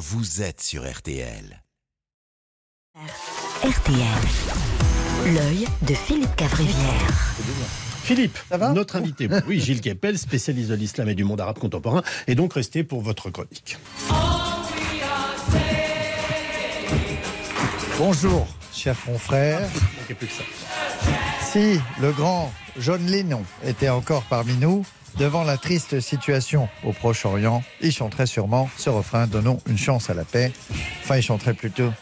vous êtes sur RTL. RTL. L'œil de Philippe Cavrivière. Philippe, Ça va notre invité, oui, Gilles Kepel, spécialiste de l'islam et du monde arabe contemporain, est donc resté pour votre chronique. Bonjour, plus que ça. Si le grand John Lennon était encore parmi nous, devant la triste situation au Proche-Orient, il chanterait sûrement ce refrain Donnons une chance à la paix. Enfin, il chanterait plutôt.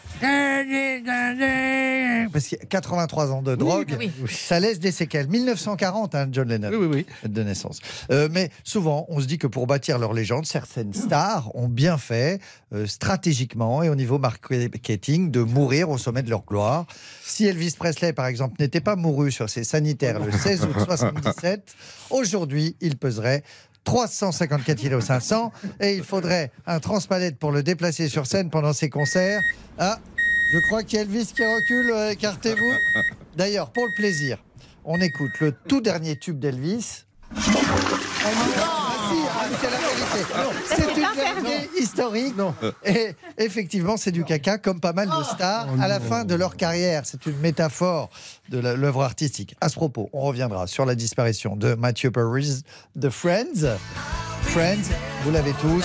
Parce qu'il y a 83 ans de drogue, ça laisse des séquelles. 1940, hein, John Lennon. Oui, oui, oui. de naissance. Euh, mais souvent, on se dit que pour bâtir leur légende, certaines stars ont bien fait, euh, stratégiquement et au niveau marketing, de mourir au sommet de leur gloire. Si Elvis Presley, par exemple, n'était pas mouru sur ses sanitaires le 16 août 77, aujourd'hui, il peserait 354 kg 500 et il faudrait un transpalette pour le déplacer sur scène pendant ses concerts. Ah, je crois qu'il y a Elvis qui recule, euh, écartez-vous. D'ailleurs, pour le plaisir, on écoute le tout dernier tube d'Elvis. Ah, ah, c'est la vérité. C'est une vérité historique. Et effectivement, c'est du caca, comme pas mal de stars à la fin de leur carrière. C'est une métaphore de l'œuvre artistique. À ce propos, on reviendra sur la disparition de Matthew Perry de Friends. Friends, vous l'avez tous.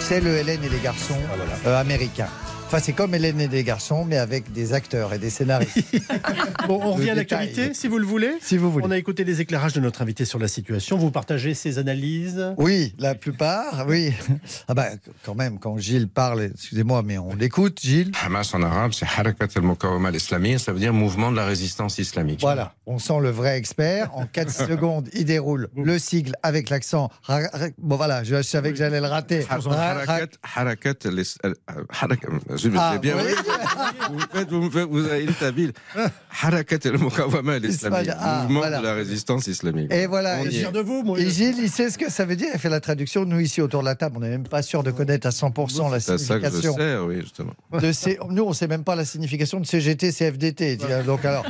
C'est le Hélène et les garçons euh, américains. Enfin, c'est comme Hélène et les garçons, mais avec des acteurs et des scénaristes. Bon, on revient à l'actualité, si vous le voulez. si vous voulez. On a écouté les éclairages de notre invité sur la situation. Vous partagez ses analyses Oui, la plupart, oui. Ah bah, quand même, quand Gilles parle, excusez-moi, mais on l'écoute, Gilles. Hamas en arabe, c'est Harakat al-Mukawama al-Islamiyya, ça veut dire mouvement de la résistance islamique. Voilà, on sent le vrai expert. En 4 secondes, il déroule le sigle avec l'accent. Bon voilà, je savais que j'allais le rater. Ra- ra- Harakat, Ah, bien, vous, me faites, vous, me faites, vous avez été habile. Harakat al-Mukawama al-Islamiyya, Ah, mouvement voilà. de la résistance islamique. Et voilà. On et y est. Fier de vous, moi. Et Gilles, il sait ce que ça veut dire. Il fait la traduction. Nous, ici, autour de la table, on n'est même pas sûr de connaître à 100% la C'est à ça que je signification. sers, oui, justement. de C- Nous, on ne sait même pas la signification de CGT, CFDT. Donc, alors...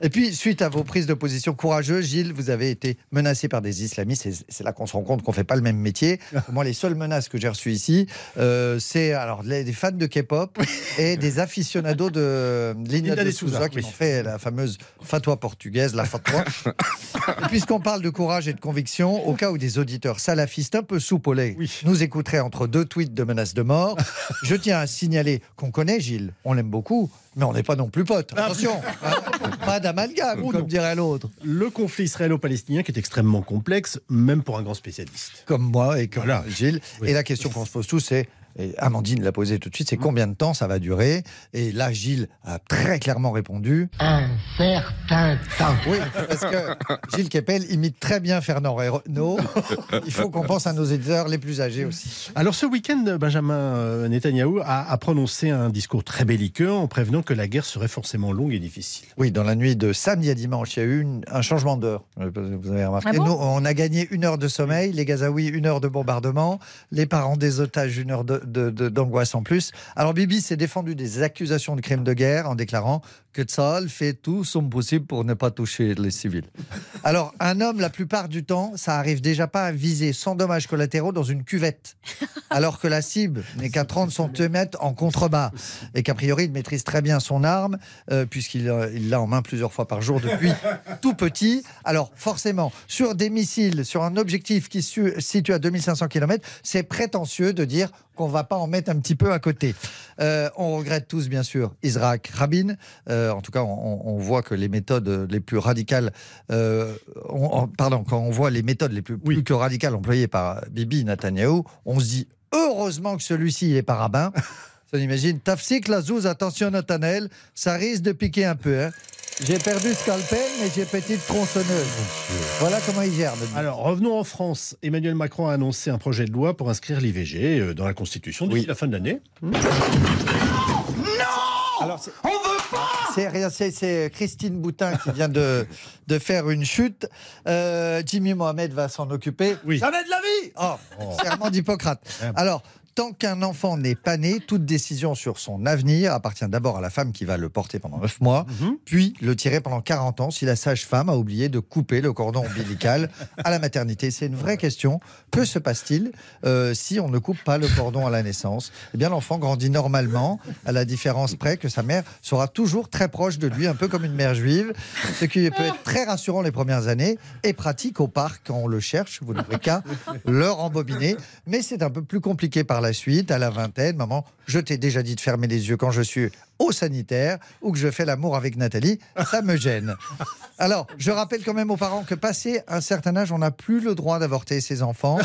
Et puis, suite à vos prises de position courageuses, Gilles, vous avez été menacé par des islamistes. C'est là qu'on se rend compte qu'on ne fait pas le même métier. Moi, les seules menaces que j'ai reçues ici, euh, c'est alors les, des fans de K-pop et des aficionados de Linda de Souza, qui oui. ont fait la fameuse fatwa portugaise, la fatwa. Puisqu'on parle de courage et de conviction, au cas où des auditeurs salafistes un peu soupolés Oui. nous écouteraient entre deux tweets de menaces de mort, je tiens à signaler qu'on connaît Gilles, on l'aime beaucoup, mais on n'est pas non plus potes. Attention, hein, pas d'amalgame, comme non. dirait l'autre. Le conflit israélo-palestinien qui est extrêmement complexe, même pour un grand spécialiste. Comme moi et comme Voilà. Gilles. Oui. Et la question qu'on se pose tous, c'est, et Amandine l'a posée tout de suite, c'est combien de temps ça va durer? Et là, Gilles a très clairement répondu. un certain temps. Oui, parce que Gilles Kepel imite très bien Fernand Reynaud. Il faut qu'on pense à nos éditeurs les plus âgés aussi. Alors ce week-end, Benjamin euh, Netanyahou a, a prononcé un discours très belliqueux en prévenant que la guerre serait forcément longue et difficile. Oui, dans la nuit de samedi à dimanche, il y a eu une- un changement d'heure. Euh, Vous avez remarqué. Ah bon Nous, on a gagné une heure de sommeil, les Gazaouis une heure de bombardement, les parents des otages une heure de- de- de- d'angoisse en plus. Alors Bibi s'est défendu des accusations de crimes de guerre en déclarant que Tsahal fait tout son possible pour ne pas toucher les civils. Alors un homme, la plupart du temps, ça arrive déjà pas à viser sans dommages collatéraux dans une cuvette, alors que la cible n'est qu'à 30 cm en contrebas et qu'a priori il maîtrise très bien son arme euh, puisqu'il euh, l'a en main plusieurs fois par jour depuis tout petit. Alors forcément, sur des missiles, sur un objectif qui se situe à 2500 km, c'est prétentieux de dire qu'on va pas en mettre un petit peu à côté. Euh, on regrette tous, bien sûr, Isaac Rabin. Euh, en tout cas, on, on voit que les méthodes les plus radicales, euh, on- on- pardon, quand on voit les méthodes les plus, Oui. plus que radicales employées par Bibi Netanyahu, on se dit heureusement que celui-ci il est pas rabbin. On imagine, Tafsik la zouz, attention Nathanaël, ça risque de piquer un peu. hein. J'ai perdu scalpel, mais j'ai petite tronçonneuse. Voilà comment il gère. vie. Alors revenons en France. Emmanuel Macron a annoncé un projet de loi pour inscrire l'IVG euh, dans la Constitution d'ici Oui. la fin de l'année. Alors, c'est- C'est rien, c'est- c'est Christine Boutin qui vient de, de faire une chute. Euh, Jimmy Mohamed va s'en occuper. Oui. Jamais de la vie Oh, Serment d'Hippocrate. Ah. Alors, Tant qu'un enfant n'est pas né, toute décision sur son avenir appartient d'abord à la femme qui va le porter pendant 9 mois, Mhm. puis le tirer pendant 40 ans si la sage-femme a oublié de couper le cordon ombilical à la maternité. C'est une vraie question. Que se passe-t-il euh, si on ne coupe pas le cordon à la naissance? Eh bien, l'enfant grandit normalement, à la différence près que sa mère sera toujours très proche de lui, un peu comme une mère juive, ce qui peut être très rassurant les premières années et pratique au parc quand on le cherche. Vous n'aurez qu'à le rembobiner. Mais c'est un peu plus compliqué par la suite, à la vingtaine. Maman, je t'ai déjà dit de fermer les yeux quand je suis au sanitaire ou que je fais l'amour avec Nathalie, ça me gêne. Alors, je rappelle quand même aux parents que passé un certain âge, on n'a plus le droit d'avorter ses enfants.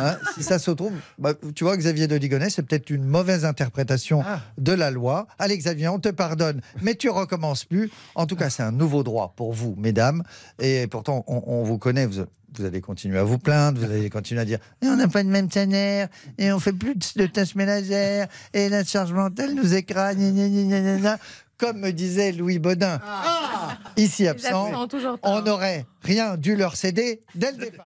Hein, si ça se trouve, bah, tu vois, Xavier de Ligonnès, c'est peut-être une mauvaise interprétation de la loi. Allez, Xavier, on te pardonne, mais tu recommences plus. En tout cas, c'est un nouveau droit pour vous, mesdames. Et pourtant, on, on vous connaît, vous, vous allez continuer à vous plaindre, vous allez continuer à dire Et on n'a pas de même et on fait plus de, tâches ménagères, et la charge mentale nous écrase. gna, gna, gna, gna, gna, gna. Comme me disait Louis Baudin, ici Les absent, on n'aurait rien dû leur céder dès le départ.